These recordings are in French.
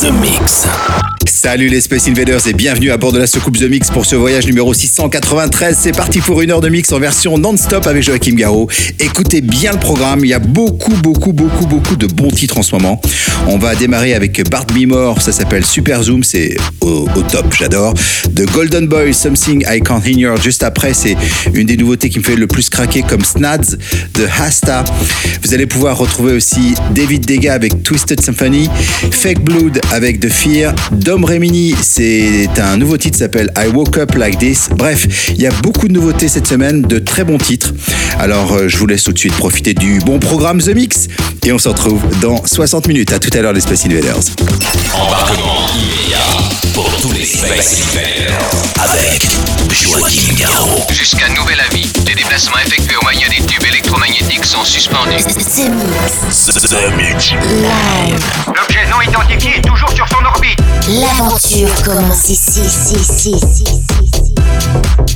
The Mix. Salut les Space Invaders et bienvenue à bord de la soucoupe The Mix pour ce voyage numéro 693. C'est parti pour une heure de mix en version non-stop avec Joachim Garraud. Écoutez bien le programme, il y a beaucoup, beaucoup, beaucoup, beaucoup de bons titres en ce moment. On va démarrer avec Bart Bimore, ça s'appelle Super Zoom, c'est au, top, j'adore. The Golden Boy, Something I Can't Ignore. Juste après, c'est une des nouveautés qui me fait le plus craquer comme Snads de Hasta. Vous allez pouvoir retrouver aussi David Dega avec Twisted Symphony, Fake Blood avec The Fear, Dom Remini, c'est un nouveau titre qui s'appelle I Woke Up Like This. Bref, il y a beaucoup de nouveautés cette semaine, de très bons titres. Alors, euh, je vous laisse tout de suite profiter du bon programme The Mix et on se retrouve dans 60 minutes. À tout à l'heure, les Space Invaders. Embarquement immédiat pour tous les Space Invaders avec Joachim Garraud. Jusqu'à nouvel avis, les déplacements effectués au moyen des tubes électromagnétiques sont suspendus. The Mix. The Mix. Live. L'objet non identifié est toujours sur son orbite. L'aventure commence ici, ici, ici, ici, ici,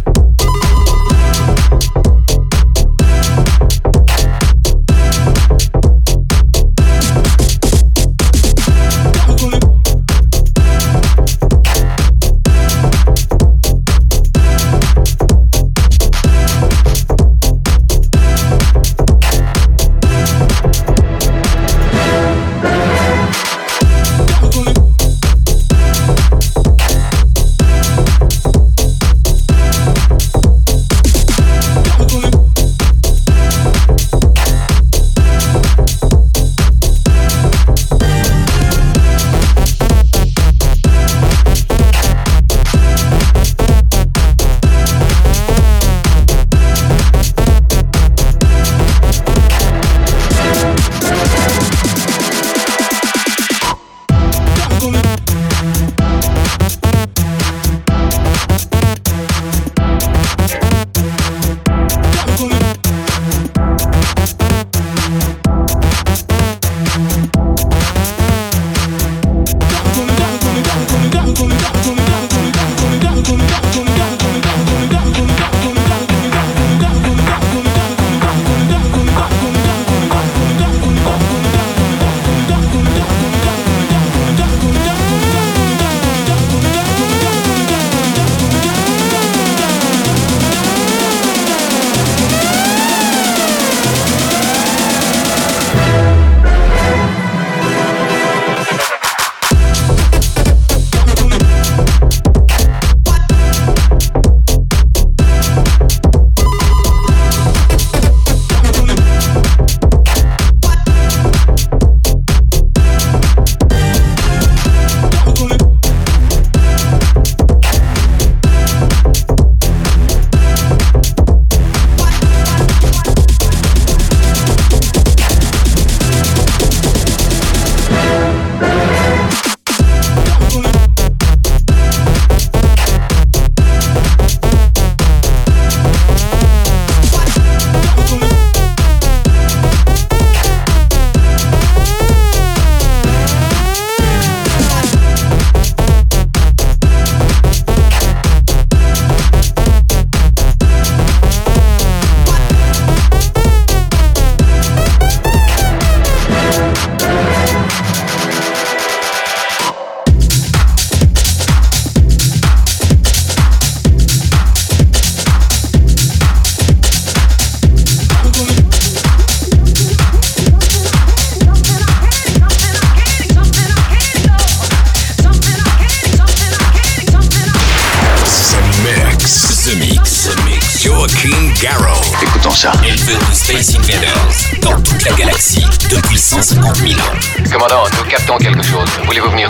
Commandant, nous captons quelque chose. Voulez-vous venir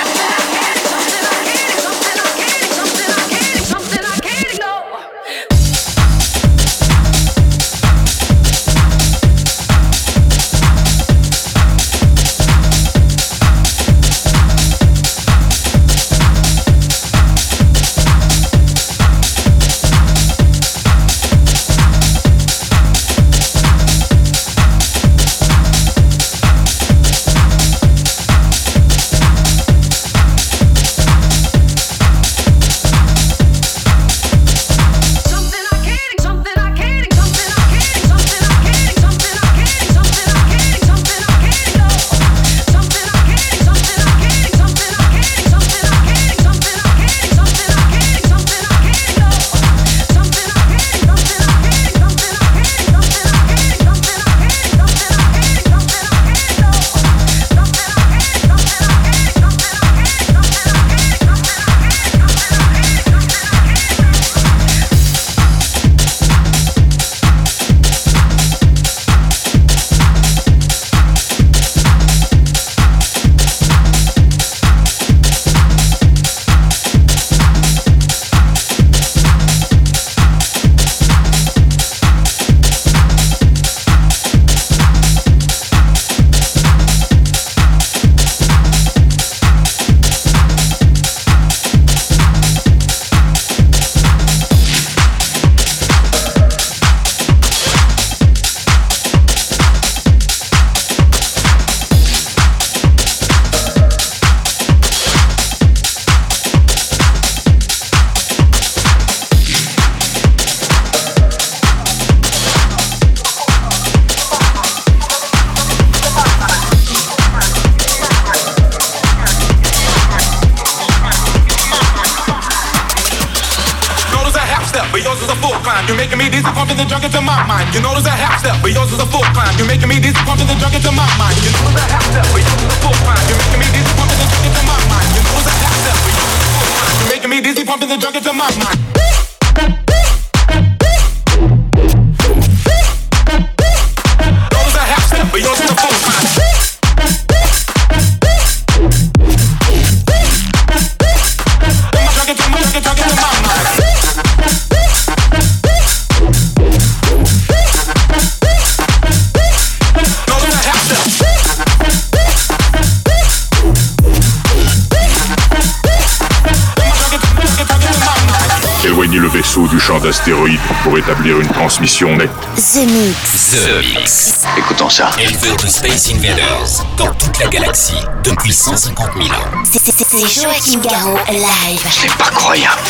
D'astéroïdes pour établir une transmission nette. The Mix. The Mix. Écoutons ça. Éleveur de Space Invaders dans toute la galaxie depuis 150 000 ans. C'est Joachim Garraud live. C'est pas croyable.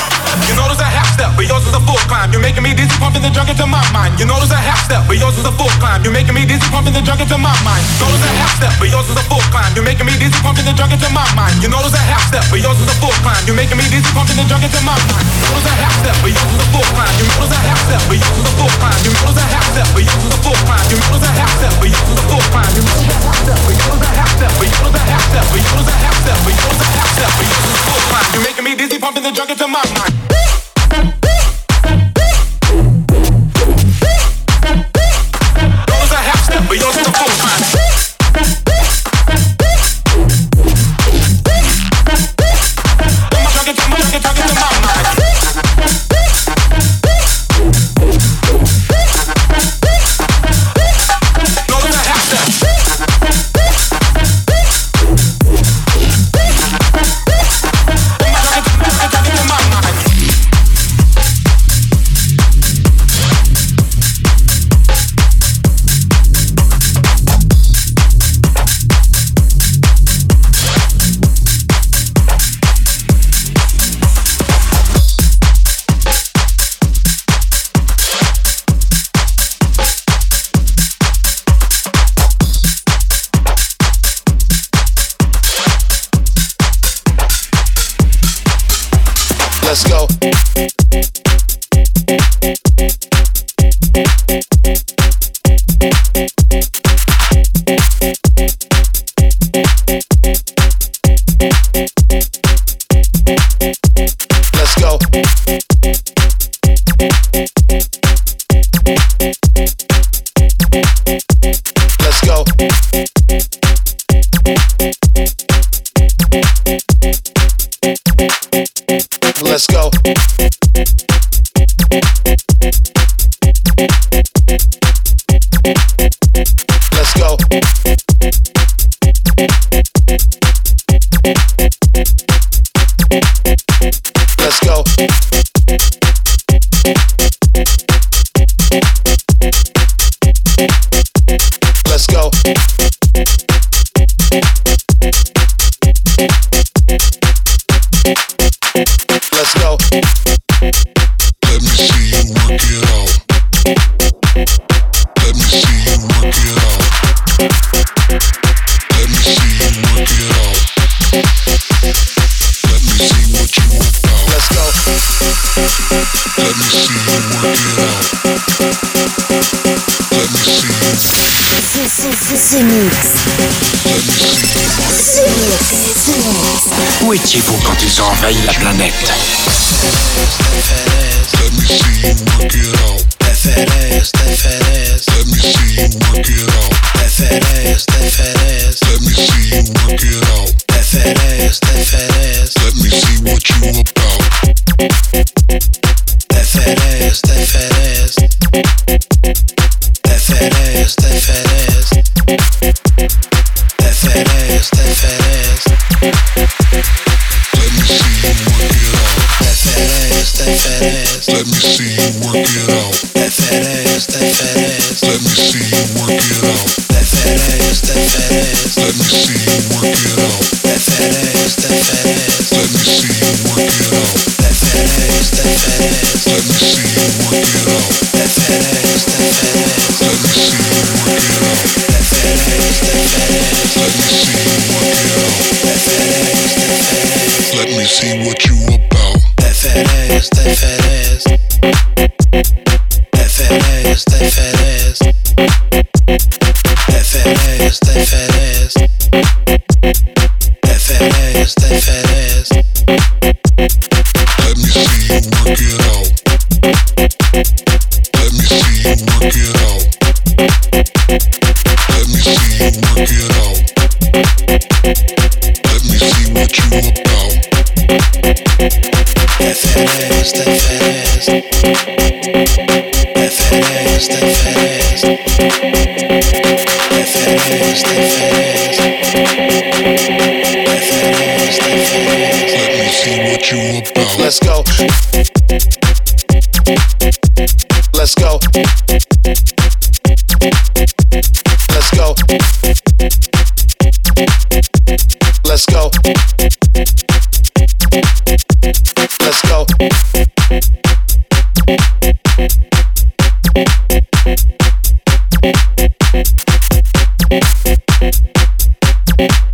You know there's a half step, but yours is a full climb. You're making me dizzy, pumping the junk into my mind. You know there's a half step, but yours is a full climb. You're making me dizzy, pumping the junk into my mind. You know there's a half step, but yours is a full climb. You're making me dizzy, pumping the junk into my mind. You know there's a half step, but yours is a full climb. You're making me dizzy, pumping the junk into my mind. You know there's a half step, but yours is a full climb. You know there's a half step, but yours is a full climb. You know there's a half step, but yours is a full climb. You know there's a half step, but yours is a full climb. You know there's a half step, but yours is a half step, but yours is a half step, but yours is a half step, but yours is a half step, but yours is a full climb. You're making me dizzy, pumping the junk into my mind. but yours is Let's go. see. Yeah.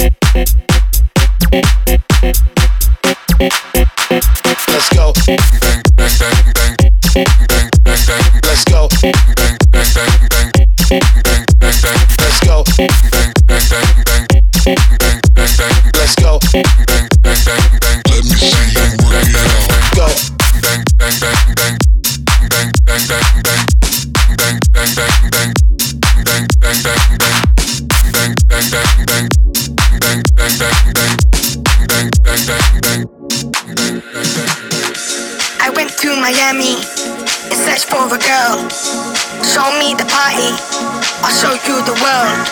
I'll show you the world.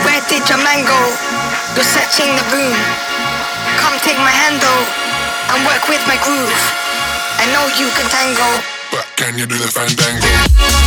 Where did your man go? You're searching the room. Come take my hand though, and work with my groove. I know you can tango, but can you do the fandango?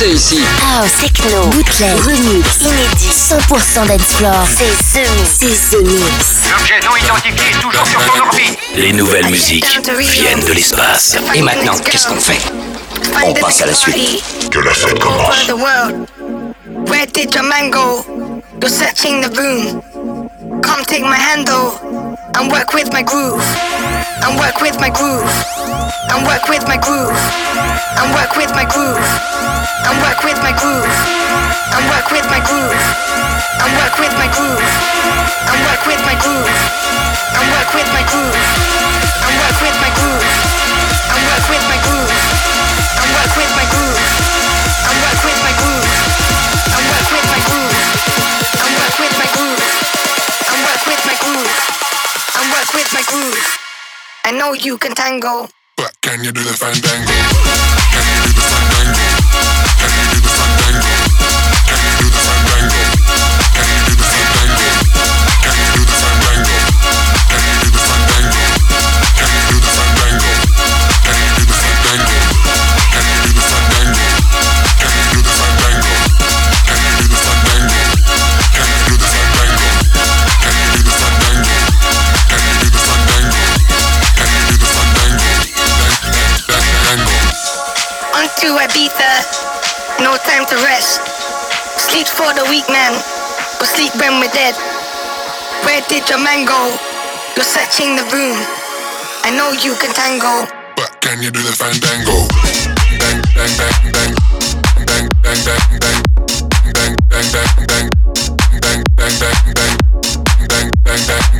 mixer ici. House, techno, bootleg, remix, inédit, 100% dancefloor. C'est The Mix. C'est The Mix. L'objet non identifié toujours sur son orbite. Les nouvelles musiques viennent de l'espace. Et maintenant, qu'est-ce qu'on fait? On passe à la suite. Que la fête commence. Where did your man go? You're searching the room. Come take my handle and work with my groove? and work with my groove. And work with my groove. And work with my groove. And work with my groove. And work with my groove. And work with my groove. And work with my you can tango. But can you do the fandango? To Ibiza, no time to rest. Sleep for the weak man, but sleep when we're dead. Where did your man go? You're searching the room. I know you can tango. But can you do the fandango? Bang, bang, bang, bang. Bang, bang, bang, bang. Bang, bang, bang, bang. Bang, bang, bang, bang. Bang, bang, bang,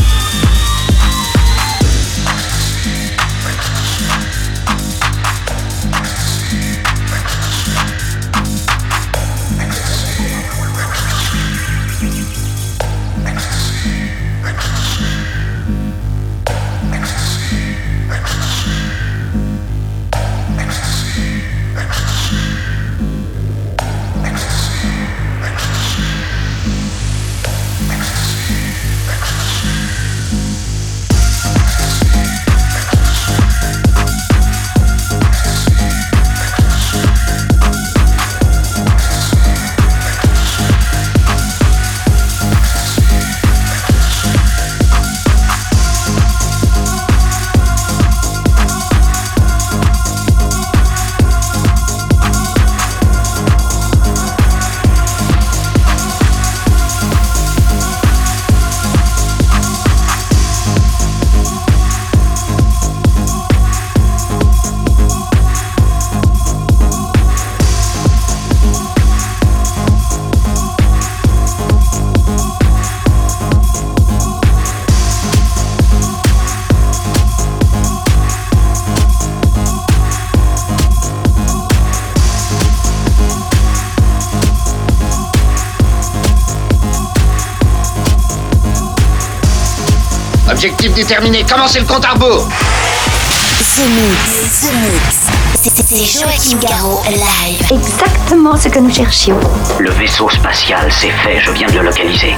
Déterminé, commencez le compte à rebours The Mix, The Mix. Joachim Garraud live. Exactement ce que nous cherchions. Le vaisseau spatial, c'est fait, je viens de le localiser.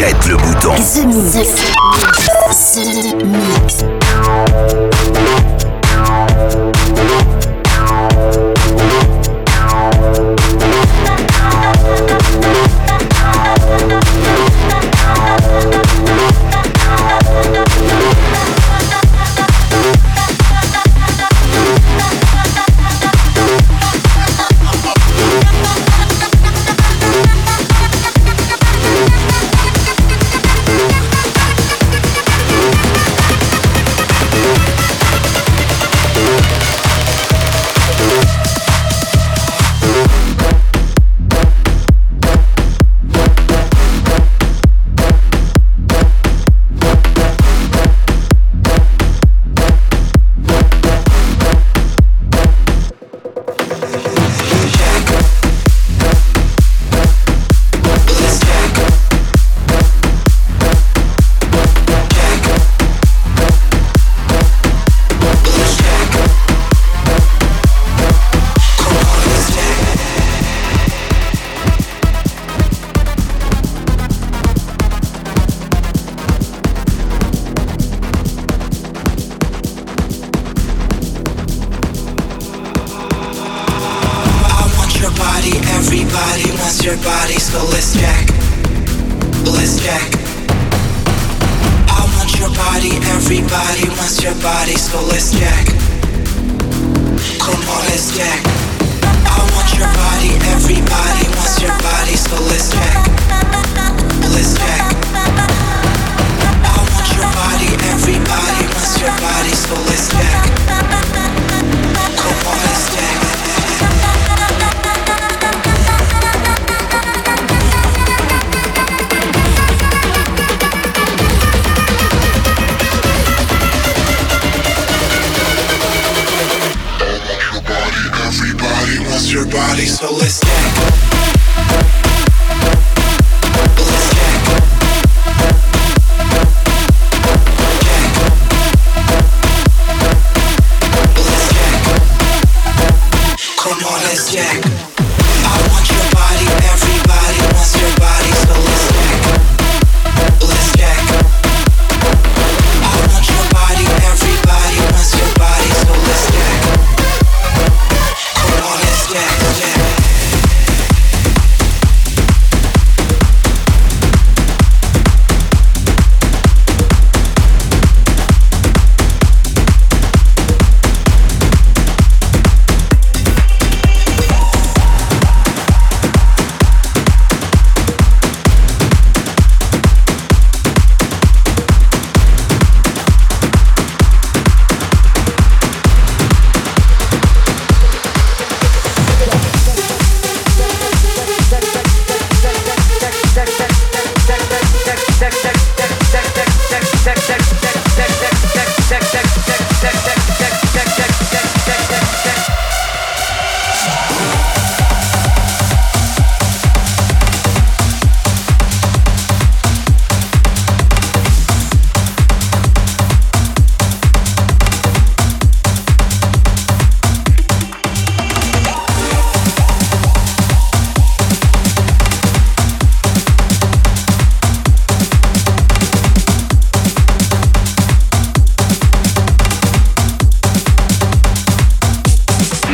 Jette le bouton.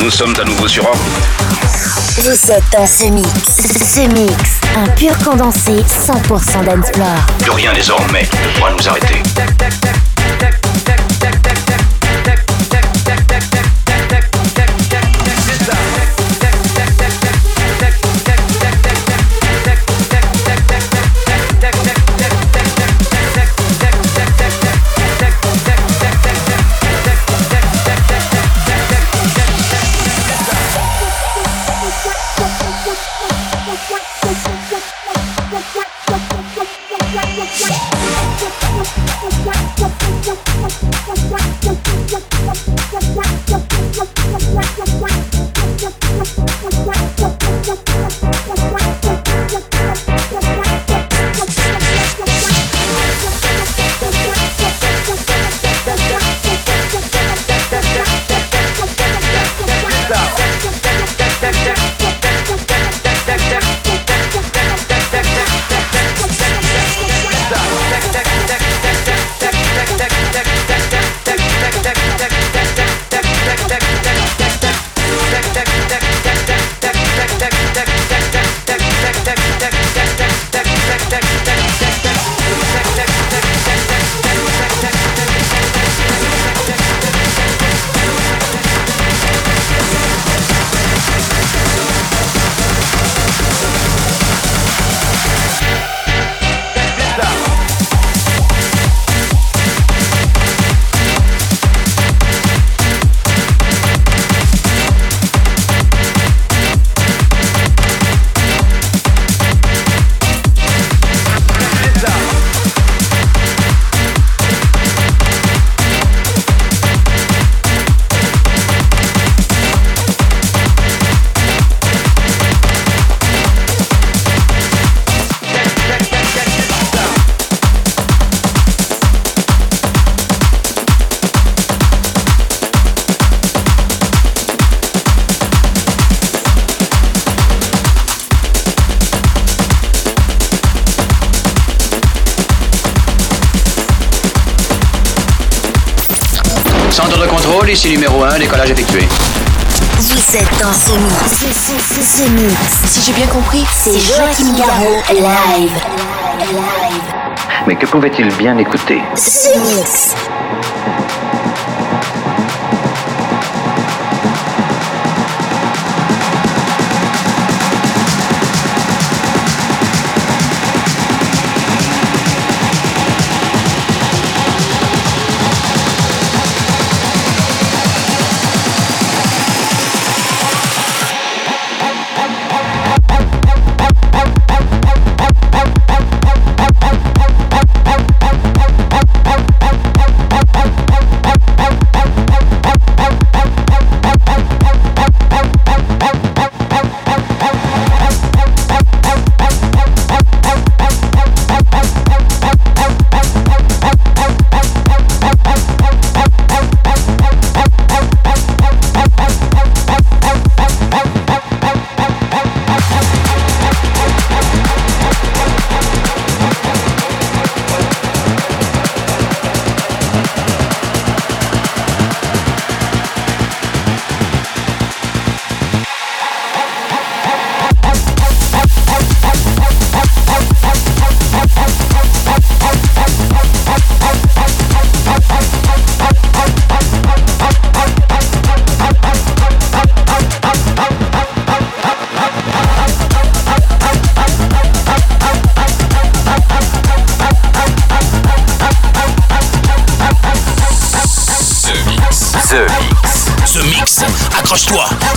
Nous sommes à nouveau sur Orbit. Vous êtes dans ce mix. Ce mix, un pur condensé 100% d'Ensplore. Plus rien désormais ne pourra nous arrêter. Dans ce mix. Ce mix. Si j'ai bien compris, c'est Joachim Garraud live. Mais que pouvait-il bien écouter? Ce mix.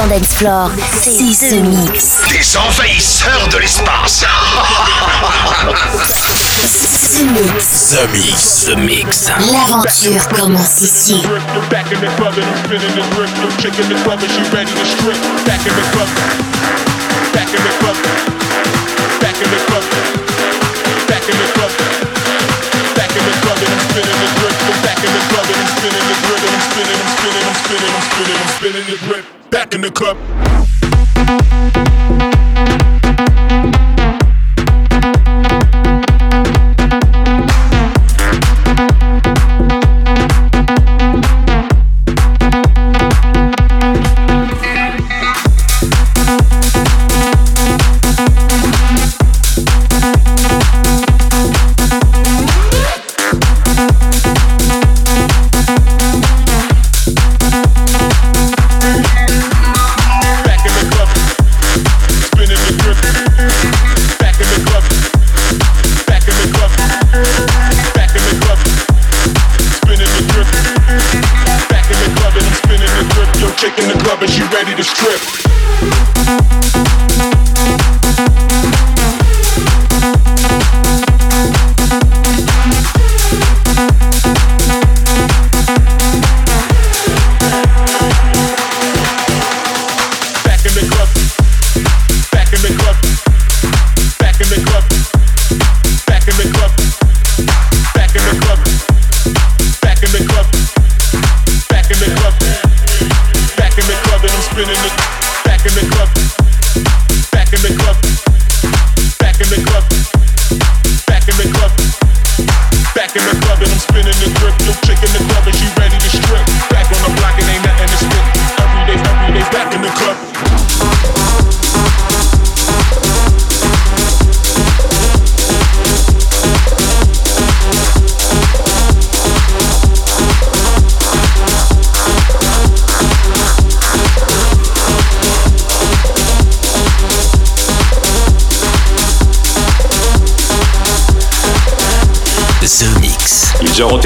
C'est Mix. Des envahisseurs de l'espace. The Mix. The Mix. The Mix. L'aventure commence ici. Back in the club and I'm spinning this brick. New chick in the club and she ready to strip. Back in the club. Back in the club. Back in the club. Back in the club. Back in the club and I'm spinning this brick. Back in the club and I'm spinning this brick. I'm spinning, I'm spinning, I'm spinning, I'm spinning, I'm spinning this brick. Back in the club. ready to strip.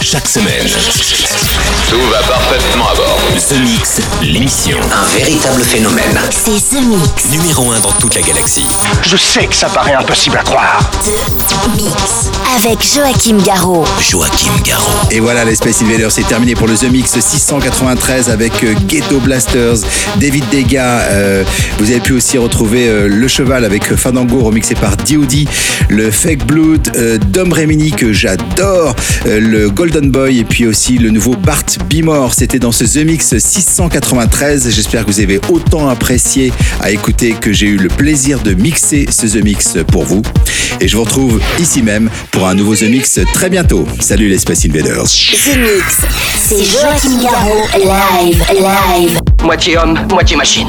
Chaque semaine. Tout va parfaitement à bord. The Mix, l'émission. Un véritable phénomène. C'est The Mix. Numéro 1 dans toute la galaxie. Je sais que ça paraît impossible à croire. The Mix. Avec Joachim Garraud. Joachim Garraud. Et voilà, les Space Invaders, c'est terminé pour le The Mix 693 avec euh, Ghetto Blasters, David Dega. euh, vous avez pu aussi retrouver euh, Le Cheval avec Fandango remixé par D.O.D. Le Fake Blood, euh, Dom Remini que j'adore, euh, le Golden Boy et puis aussi le nouveau Bart Bimore. C'était dans ce The Mix 693. J'espère que vous avez autant apprécié à écouter que j'ai eu le plaisir de mixer ce The Mix pour vous. Et je vous retrouve ici même pour un nouveau The Mix très bientôt. Salut les Space Invaders. The Mix. C'est Joachim Garraud. Live. Live. Moitié homme, moitié machine.